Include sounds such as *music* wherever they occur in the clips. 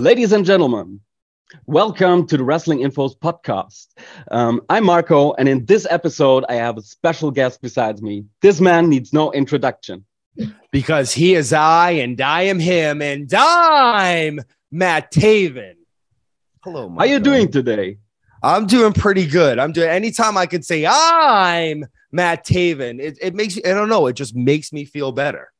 Ladies and gentlemen, welcome to the Wrestling Infos podcast. Um, I'm Marco, and in this episode, I have a special guest besides me. This man needs no introduction. Because he is I, and I am him, and I'm Matt Taven. Hello, Marco. How are you doing today? I'm doing pretty good. I'm doing anytime I could say I'm Matt Taven, it, it makes I don't know, it just makes me feel better.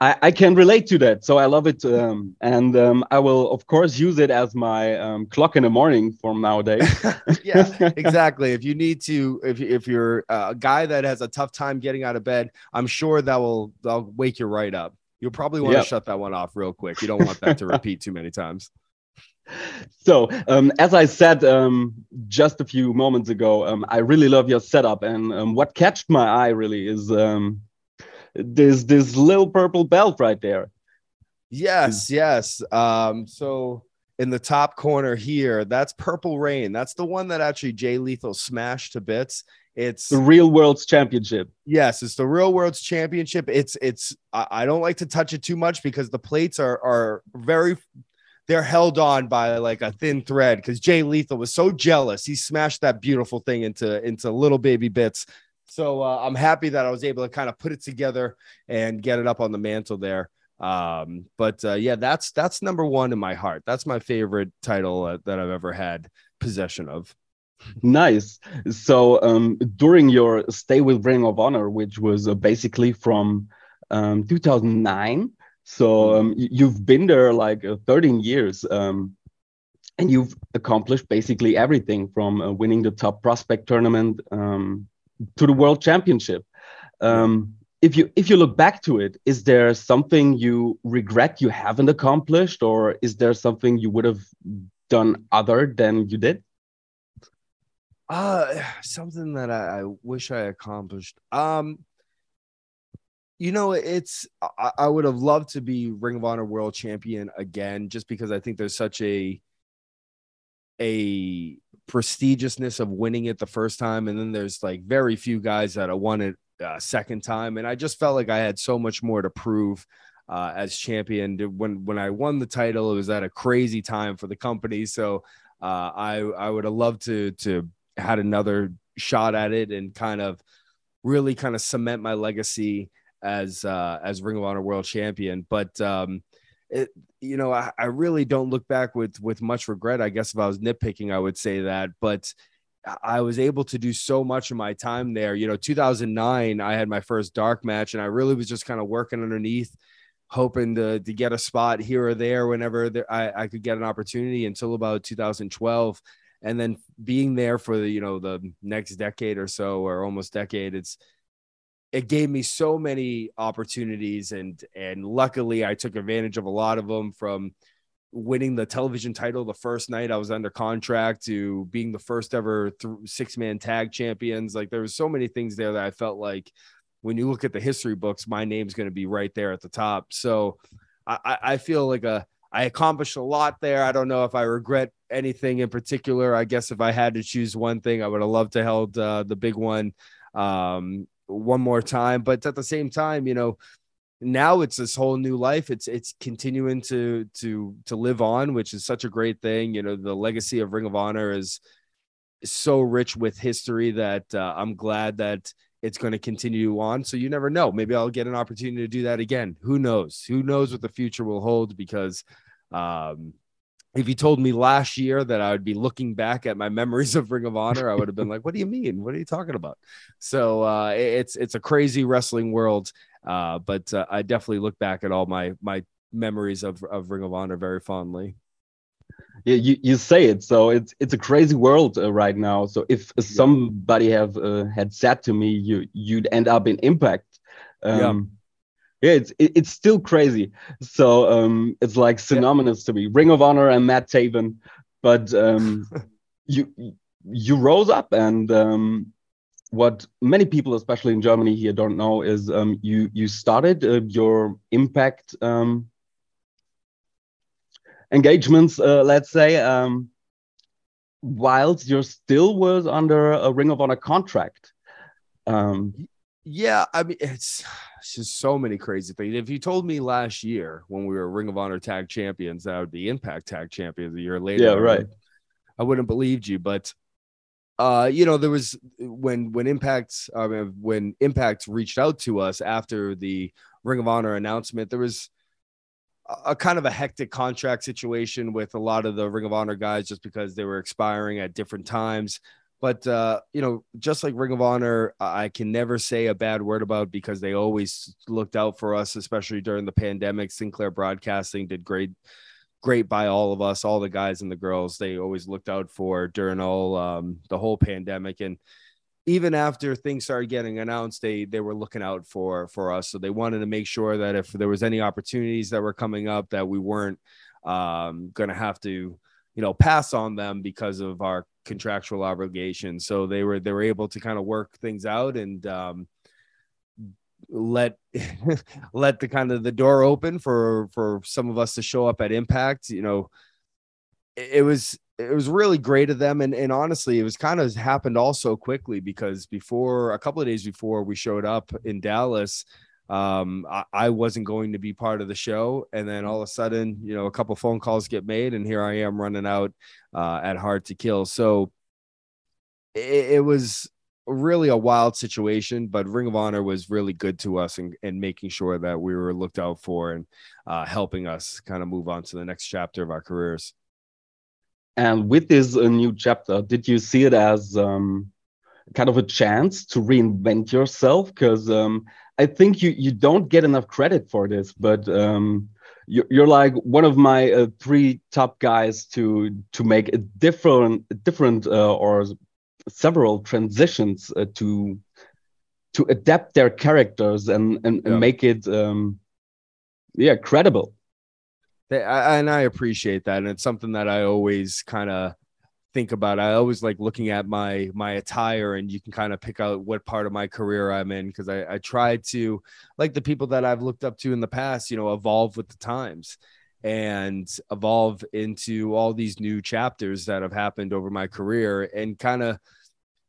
I, I can relate to that, so I love it, um, and um, I will of course use it as my um, clock in the morning from nowadays. *laughs* yeah, exactly. If you need to, if if you're a guy that has a tough time getting out of bed, I'm sure that will that'll wake you right up. You'll probably want yep. to shut that one off real quick. You don't want that to *laughs* repeat too many times. So, um, as I said um, just a few moments ago, um, I really love your setup, and um, what catched my eye really is um, this this little purple belt right there. Yes, yes. Um, so in the top corner here, that's Purple Rain. That's the one that actually Jay Lethal smashed to bits. It's the real world's championship. Yes, it's the real world's championship. It's it's I don't like to touch it too much because the plates are are very they're held on by like a thin thread because Jay Lethal was so jealous. He smashed that beautiful thing into into little baby bits so uh, I'm happy that I was able to kind of put it together and get it up on the mantle there. Um, but uh, yeah, that's that's number one in my heart. That's my favorite title uh, that I've ever had possession of. Nice. So um, during your stay with Ring of Honor, which was uh, basically from um, 2009, so um, you've been there like uh, 13 years. Um, and you've accomplished basically everything from uh, winning the top prospect tournament um, to the world championship. Um, if you if you look back to it, is there something you regret you haven't accomplished, or is there something you would have done other than you did? Uh something that I, I wish I accomplished. Um, you know, it's I, I would have loved to be Ring of Honor World Champion again, just because I think there's such a a prestigiousness of winning it the first time, and then there's like very few guys that have won it uh, second time, and I just felt like I had so much more to prove. Uh, as champion, when when I won the title, it was at a crazy time for the company. So uh, I I would have loved to to had another shot at it and kind of really kind of cement my legacy as uh, as Ring of Honor World Champion. But um, it, you know, I, I really don't look back with with much regret. I guess if I was nitpicking, I would say that, but I was able to do so much of my time there. You know, 2009, I had my first dark match, and I really was just kind of working underneath, hoping to to get a spot here or there whenever there, I, I could get an opportunity until about 2012. And then being there for the, you know, the next decade or so, or almost decade, it's it gave me so many opportunities and and luckily I took advantage of a lot of them from winning the television title the first night I was under contract to being the first ever th- six man tag champions like there was so many things there that I felt like when you look at the history books my name's going to be right there at the top so I, I feel like a I accomplished a lot there. I don't know if I regret anything in particular. I guess if I had to choose one thing, I would have loved to held uh, the big one um, one more time. But at the same time, you know, now it's this whole new life. It's it's continuing to to to live on, which is such a great thing. You know, the legacy of Ring of Honor is, so rich with history that uh, I'm glad that it's going to continue on. So you never know. Maybe I'll get an opportunity to do that again. Who knows? Who knows what the future will hold? Because um, if you told me last year that I would be looking back at my memories of Ring of Honor, I would have been like, "What do you mean? What are you talking about?" So uh, it's it's a crazy wrestling world, uh, but uh, I definitely look back at all my my memories of, of Ring of Honor very fondly. Yeah, you, you say it. So it's it's a crazy world uh, right now. So if somebody have uh, had said to me you you'd end up in Impact, um, yeah yeah it's it, it's still crazy. So um it's like synonymous yeah. to me. Ring of honor and matt taven. But um *laughs* you you rose up and um what many people especially in germany here don't know is um you you started uh, your impact um engagements uh, let's say um whilst you still was under a ring of honor contract. Um Yeah, I mean it's, it's just so many crazy things. If you told me last year when we were Ring of Honor Tag Champions that I would be Impact Tag Champions a year later, yeah, right, I wouldn't believed you. But uh, you know, there was when when Impact uh, when Impact reached out to us after the Ring of Honor announcement, there was a, a kind of a hectic contract situation with a lot of the Ring of Honor guys just because they were expiring at different times. But uh, you know, just like Ring of Honor, I can never say a bad word about because they always looked out for us, especially during the pandemic. Sinclair Broadcasting did great, great by all of us, all the guys and the girls. They always looked out for during all um, the whole pandemic, and even after things started getting announced, they they were looking out for for us. So they wanted to make sure that if there was any opportunities that were coming up, that we weren't um, going to have to you know pass on them because of our contractual obligations. So they were they were able to kind of work things out and um, let *laughs* let the kind of the door open for for some of us to show up at impact you know. It, it was it was really great of them. And, and honestly it was kind of happened all so quickly because before a couple of days before we showed up in dallas um, I, I, wasn't going to be part of the show. And then all of a sudden, you know, a couple phone calls get made, and here I am running out uh, at Hard to Kill. So it, it, was really a wild situation, but Ring of Honor was really good to us and, and making sure that we were looked out for and uh, helping us kind of move on to the next chapter of our careers. And with this uh, new chapter, did you see it as um, kind of a chance to reinvent yourself? Because um, I think you you don't get enough credit for this, but um, you're, you're like one of my uh, three top guys to to make a different different uh, or several transitions uh, to to adapt their characters and and, yeah. and make it um, yeah credible. And I appreciate that, and it's something that I always kind of think about. I always like looking at my my attire, and you can kind of pick out what part of my career I'm in because I, I try to like the people that I've looked up to in the past, you know, evolve with the times and evolve into all these new chapters that have happened over my career and kind of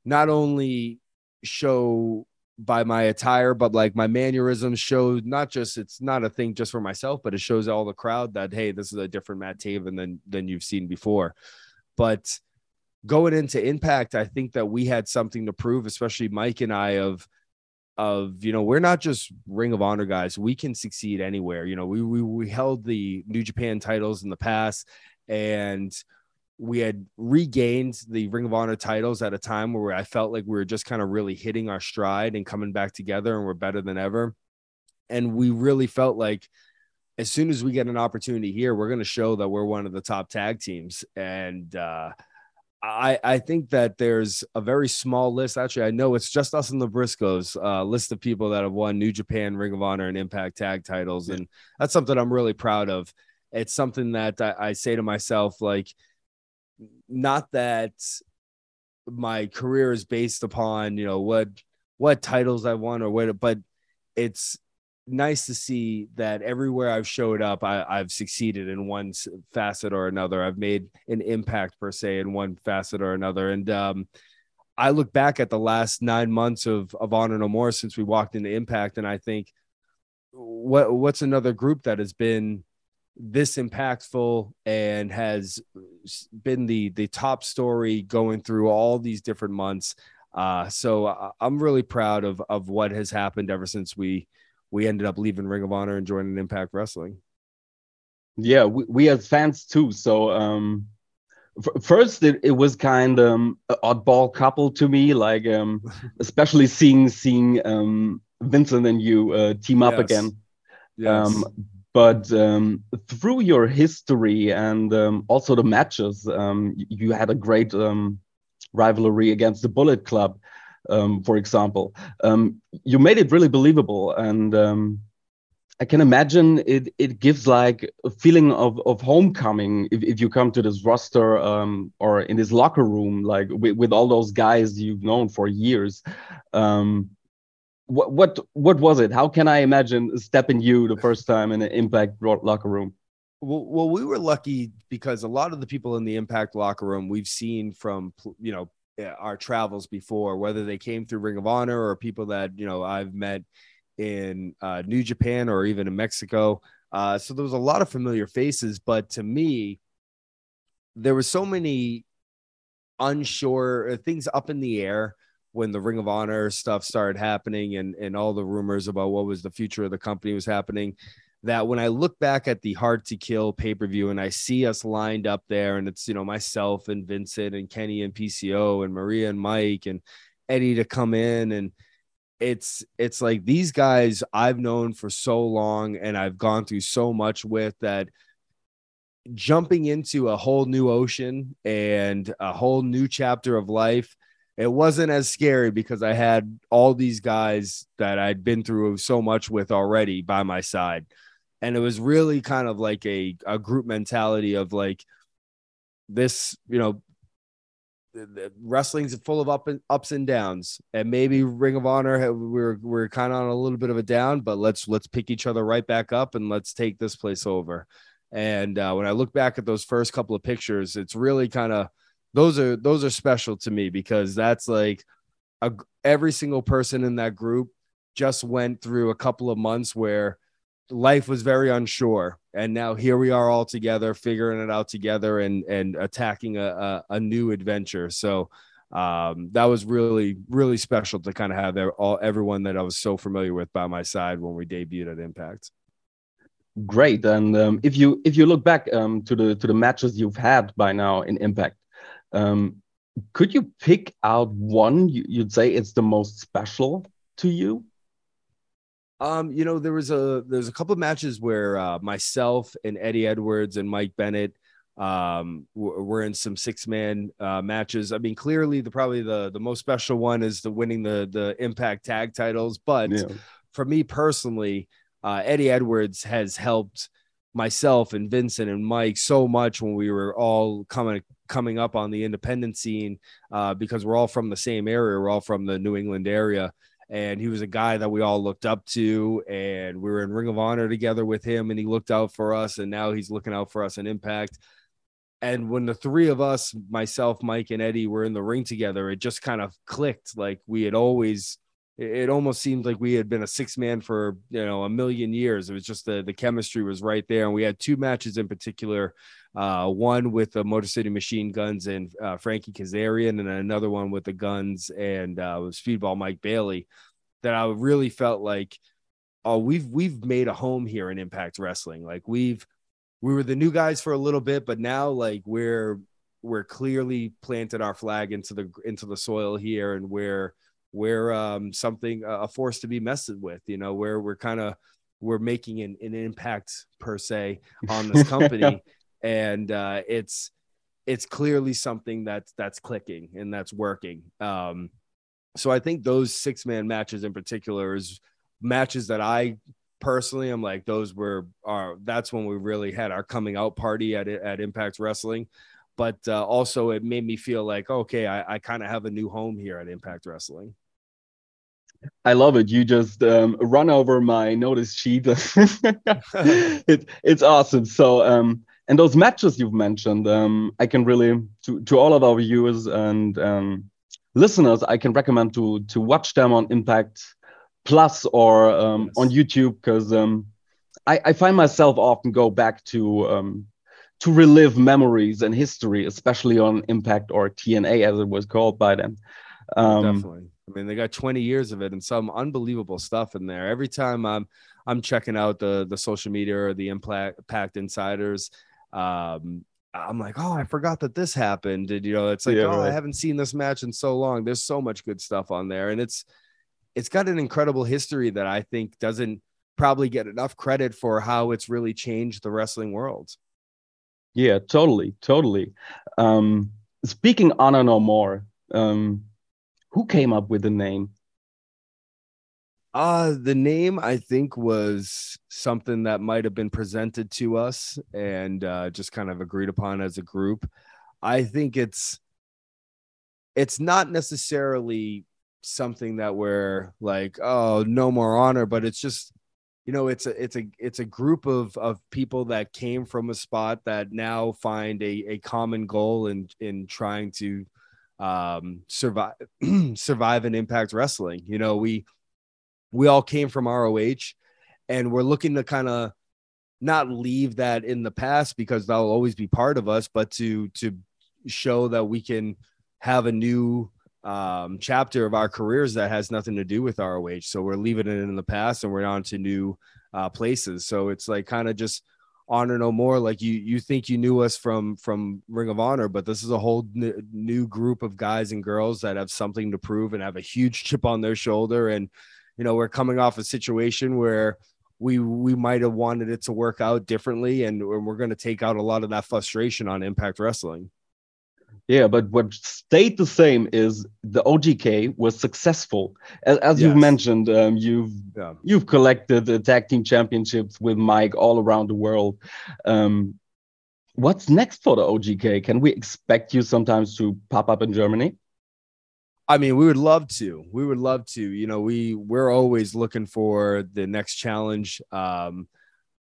not only show by my attire, but like my mannerisms show not just it's not a thing just for myself, but it shows all the crowd that hey, this is a different Matt Taven than than you've seen before. But going into impact i think that we had something to prove especially mike and i of of you know we're not just ring of honor guys. We can succeed anywhere. You know we we, we held the new japan titles in the past and we had regained the ring of honor titles at a time where i felt like we were just kind of really hitting our stride and coming back together and we're better than ever. And we really felt like as soon as we get an opportunity here we're going to show that we're one of the top tag teams. And uh I, I think that there's a very small list. Actually, I know it's just us and the Briscoes uh, list of people that have won New Japan, Ring of Honor, and Impact Tag titles, yeah. and that's something I'm really proud of. It's something that I, I say to myself, like, not that my career is based upon you know what what titles I won or what, but it's nice to see that everywhere I've showed up, I, have succeeded in one facet or another. I've made an impact per se in one facet or another. And um, I look back at the last nine months of of Honor No More since we walked into Impact, and I think, what what's another group that has been this impactful and has been the the top story going through all these different months. Uh, so I'm really proud of of what has happened ever since we we ended up leaving Ring of Honor and joining Impact Wrestling. Yeah, we, we as fans too. So um, first it, it was kind of um, an oddball couple to me, like um, *laughs* especially seeing seeing um, Vincent and you uh, team up yes. again. Yes. Um, but um, through your history and um, also the matches, um, you had a great um, rivalry against the Bullet Club um, for example. Um, you made it really believable, and um, I can imagine it. It gives like a feeling of of homecoming if, if you come to this roster um, or in this locker room, like with, with, all those guys you've known for years. Um, what what what was it? How can I imagine stepping you the first time in an Impact locker room? Well, well, we were lucky because a lot of the people in the Impact locker room we've seen from you know our travels before, whether they came through Ring of Honor or people that you know I've met in uh, New Japan or even in Mexico. Uh, so there was a lot of familiar faces, but to me, there were so many unsure uh, things up in the air when the Ring of Honor stuff started happening and and all the rumors about what was the future of the company was happening. That when I look back at the Hard to Kill pay per view and I see us lined up there, and it's you know myself and Vincent and Kenny and PCO and Maria and Mike and Eddie to come in and it's it's like these guys I've known for so long and I've gone through so much with that jumping into a whole new ocean and a whole new chapter of life it wasn't as scary because I had all these guys that I'd been through so much with already by my side. And it was really kind of like a, a group mentality of like this, you know, wrestling's full of up and ups and downs and maybe ring of honor we're we're kind of on a little bit of a down but let's let's pick each other right back up and let's take this place over. And uh, when i look back at those first couple of pictures it's really kind of those are those are special to me because that's like a, every single person in that group just went through a couple of months where life was very unsure and now here we are all together figuring it out together and and attacking a, a, a new adventure. So um, that was really really special to kind of have all everyone that i was so familiar with by my side when we debuted at impact. Great and um, if you if you look back um, to the to the matches you've had by now in impact um, could you pick out one you'd say it's the most special to you um, you know, there was a there's a couple of matches where uh, myself and Eddie Edwards and Mike Bennett um we're in some six man uh matches. I mean clearly the probably the the most special one is the winning the the impact tag titles but yeah. for me personally uh eddie edwards has helped myself and vincent and mike so much when we were all coming coming up on the independent scene uh because we're all from the same area. We're all from the new england area and he was a guy that we all looked up to and we were in ring of honor together with him and he looked out for us and now he's looking out for us in impact. And when the three of us myself mike and eddie were in the ring together it just kind of clicked. Like we had always it almost seemed like we had been a six man for you know a million years. It was just the the chemistry was right there. And we had two matches in particular uh, one with the motor city machine guns and uh, frankie kazarian and another one with the guns and uh, speedball mike bailey that i really felt like oh we've we've made a home here in impact wrestling. Like we've we were the new guys for a little bit but now like we're we're clearly planted our flag into the into the soil here and we're we're um, something a force to be messed with you know where we're kind of we're making an, an impact per se on this company. *laughs* And uh, it's it's clearly something that's that's clicking and that's working. Um, so i think those six man matches in particular is matches that i personally i'm like those were our that's when we really had our coming out party at at impact wrestling. But uh, also it made me feel like okay i, I kind of have a new home here at impact wrestling I love it. You just um, run over my notice sheet. *laughs* it, it's awesome. So, um, and those matches you've mentioned, um, I can really to to all of our viewers and um, listeners, I can recommend to to watch them on Impact Plus or um, yes. on YouTube because um, I, I find myself often go back to to relive memories and history, especially on Impact or TNA as it was called by them. Definitely I mean, they got 20 years of it and some unbelievable stuff in there. Every time I'm I'm checking out the the social media or the impact insiders, um, I'm like, oh, I forgot that this happened. And you know, it's like, yeah, oh, right. I haven't seen this match in so long. There's so much good stuff on there, and it's it's got an incredible history that I think doesn't probably get enough credit for how it's really changed the wrestling world. Yeah, totally, totally. Um, speaking Honor No More, um, who came up with the name? Uh, the name I think was something that might have been presented to us and uh, just kind of agreed upon as a group. I think it's it's not necessarily something that we're like, oh, no more honor, but it's just you know, it's a it's a it's a group of of people that came from a spot that now find a a common goal in in trying to um, survive *clears throat* survive and impact wrestling. You know, we we all came from ROH and we're looking to kind of not leave that in the past because that'll always be part of us, but to to show that we can have a new um, chapter of our careers that has nothing to do with ROH. So we're leaving it in the past and we're on to new uh, places. So it's like kind of just honor no more. Like you, you think you knew us from from Ring of Honor, but this is a whole n- new group of guys and girls that have something to prove and have a huge chip on their shoulder. And you know, we're coming off a situation where we we might have wanted it to work out differently, and we're going to take out a lot of that frustration on Impact Wrestling. Yeah, but what stayed the same is the OGK was successful. As, as yes. you've mentioned, um, you've yeah. you've collected the tag team championships with Mike all around the world. Um, what's next for the OGK? Can we expect you sometimes to pop up in Germany? I mean, we would love to. We would love to. You know, we we're always looking for the next challenge. Um,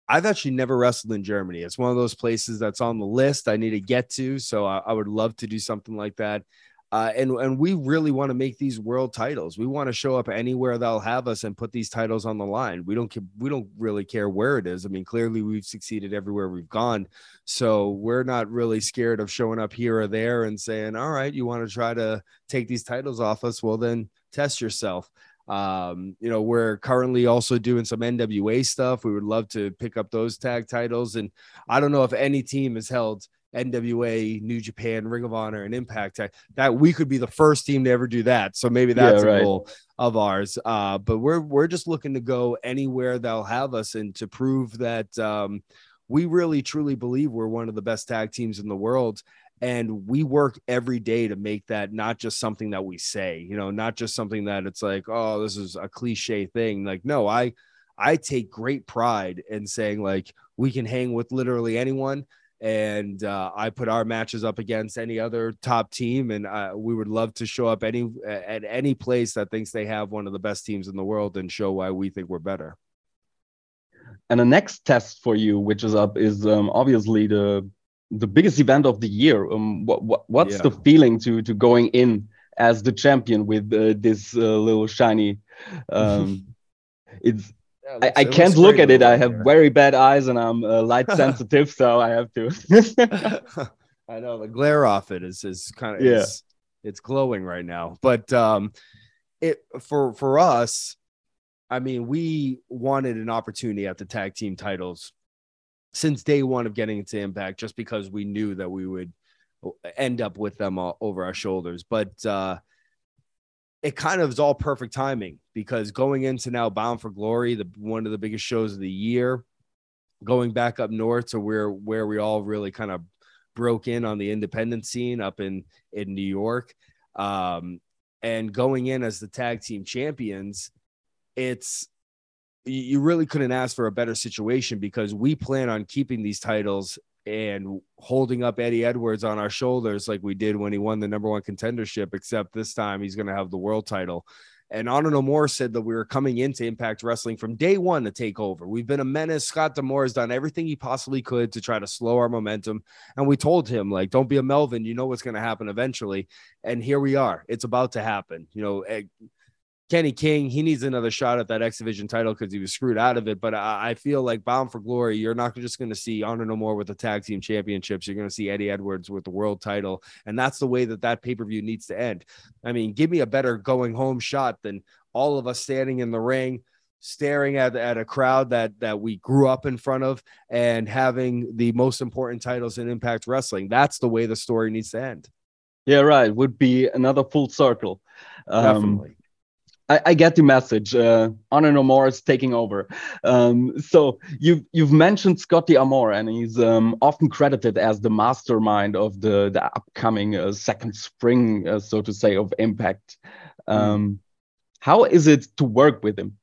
I've actually never wrestled in Germany. It's one of those places that's on the list I need to get to. So I, I would love to do something like that. Uh, and and we really want to make these world titles. We want to show up anywhere they'll have us and put these titles on the line. We don't we don't really care where it is. I mean, clearly we've succeeded everywhere we've gone, so we're not really scared of showing up here or there and saying, "All right, you want to try to take these titles off us? Well, then test yourself." Um, you know, we're currently also doing some NWA stuff. We would love to pick up those tag titles. And I don't know if any team has held NWA, New Japan, Ring of Honor, and Impact tag. That we could be the first team to ever do that. So maybe that's yeah, right. a goal of ours. Uh, but we're we're just looking to go anywhere they'll have us and to prove that um, we really truly believe we're one of the best tag teams in the world and we work every day to make that not just something that we say you know not just something that it's like oh this is a cliche thing. Like no i i take great pride in saying like we can hang with literally anyone and uh, i put our matches up against any other top team and uh, we would love to show up any at any place that thinks they have one of the best teams in the world and show why we think we're better. And the next test for you which is up is um, obviously the the biggest event of the year. Um, what, what what's yeah. the feeling to to going in as the champion with uh, this uh, little shiny? Um, *laughs* it's yeah, I, I can't look at it. I have here. very bad eyes and I'm uh, light *laughs* sensitive, so I have to. *laughs* I know the glare off it is is kind of yeah. It's, it's glowing right now, but um, it for for us. I mean, we wanted an opportunity at the tag team titles since day one of getting into Impact, just because we knew that we would end up with them all over our shoulders. But uh, it kind of is all perfect timing because going into now Bound for Glory, the one of the biggest shows of the year, going back up north to where where we all really kind of broke in on the independent scene up in in New York, um, and going in as the tag team champions, it's you really couldn't ask for a better situation because we plan on keeping these titles and holding up Eddie Edwards on our shoulders like we did when he won the number one contendership, except this time he's going to have the world title. And Honor No More said that we were coming into Impact Wrestling from day one to take over. We've been a menace. Scott D'Amore has done everything he possibly could to try to slow our momentum. And we told him, like, don't be a Melvin. You know what's going to happen eventually. And here we are. It's about to happen. You know, eh, Kenny King, he needs another shot at that X Division title because he was screwed out of it. But I, I, feel like Bound for Glory, you're not just going to see Honor No More with the tag team championships. You're going to see Eddie Edwards with the world title. And that's the way that that pay per view needs to end. I mean, give me a better going home shot than all of us standing in the ring staring at, at a crowd that that we grew up in front of and having the most important titles in impact wrestling that's the way the story needs to end yeah right would be another full circle um, Definitely. I, I, get the message. Uh, Honor No More is taking over. Um, so you've you've mentioned Scotty D'Amore, and he's um, often credited as the mastermind of the the upcoming uh, second spring, uh, so to say, of Impact. Um. How is it to work with him?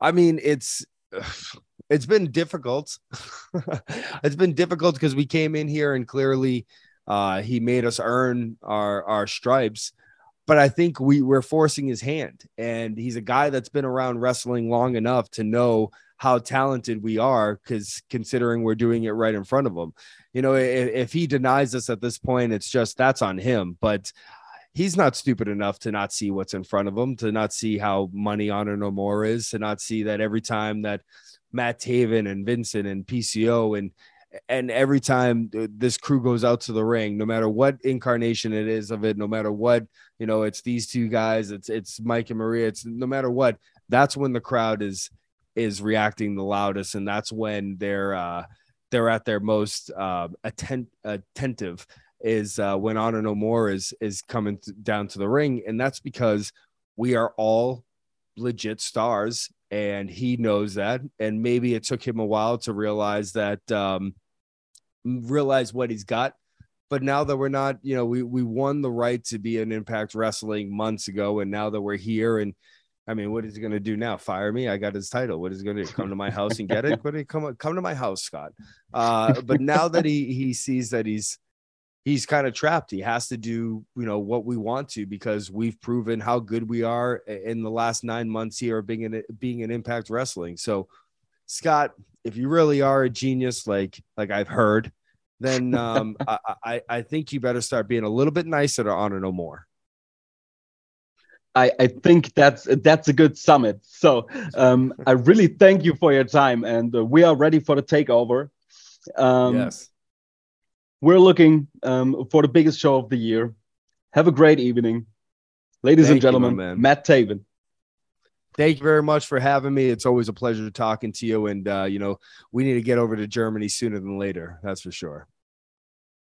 I mean, it's *sighs* it's been difficult. *laughs* it's been difficult because we came in here and clearly uh, he made us earn our our stripes but I think we we're forcing his hand, and he's a guy that's been around wrestling long enough to know how talented we are because considering we're doing it right in front of him. You know, if, if he denies us at this point, it's just that's on him. But he's not stupid enough to not see what's in front of him, to not see how money Honor No More is, to not see that every time that Matt Taven and Vincent and PCO and and every time this crew goes out to the ring, no matter what incarnation it is of it, no matter what, you know, it's these two guys, it's it's Mike and Maria, it's no matter what, that's when the crowd is is reacting the loudest, and that's when they're uh they're at their most uh attent attentive is uh when Honor No More is is coming down to the ring, and that's because we are all legit stars and he knows that and maybe it took him a while to realize that um realize what he's got but now that we're not you know we we won the right to be an impact wrestling months ago and now that we're here and I mean, what is he going to do now? Fire me? I got his title. What is he going to do? Come to my house and get it? What he come come to my house, Scott? Uh, but now that he he sees that he's he's kind of trapped. He has to do, you know, what we want to because we've proven how good we are in the last nine months here being in being in Impact Wrestling. So, Scott, if you really are a genius, like like I've heard, then *laughs* um, I, I, I think you better start being a little bit nicer to Honor No More. I, I think that's that's a good summit. So um, I really thank you for your time, and uh, we are ready for the takeover. Um, yes we're looking um, for the biggest show of the year. Have a great evening. Ladies Thank and gentlemen, you, Matt Taven. Thank you very much for having me. It's always a pleasure talking to you. And, uh, you know, we need to get over to Germany sooner than later. That's for sure.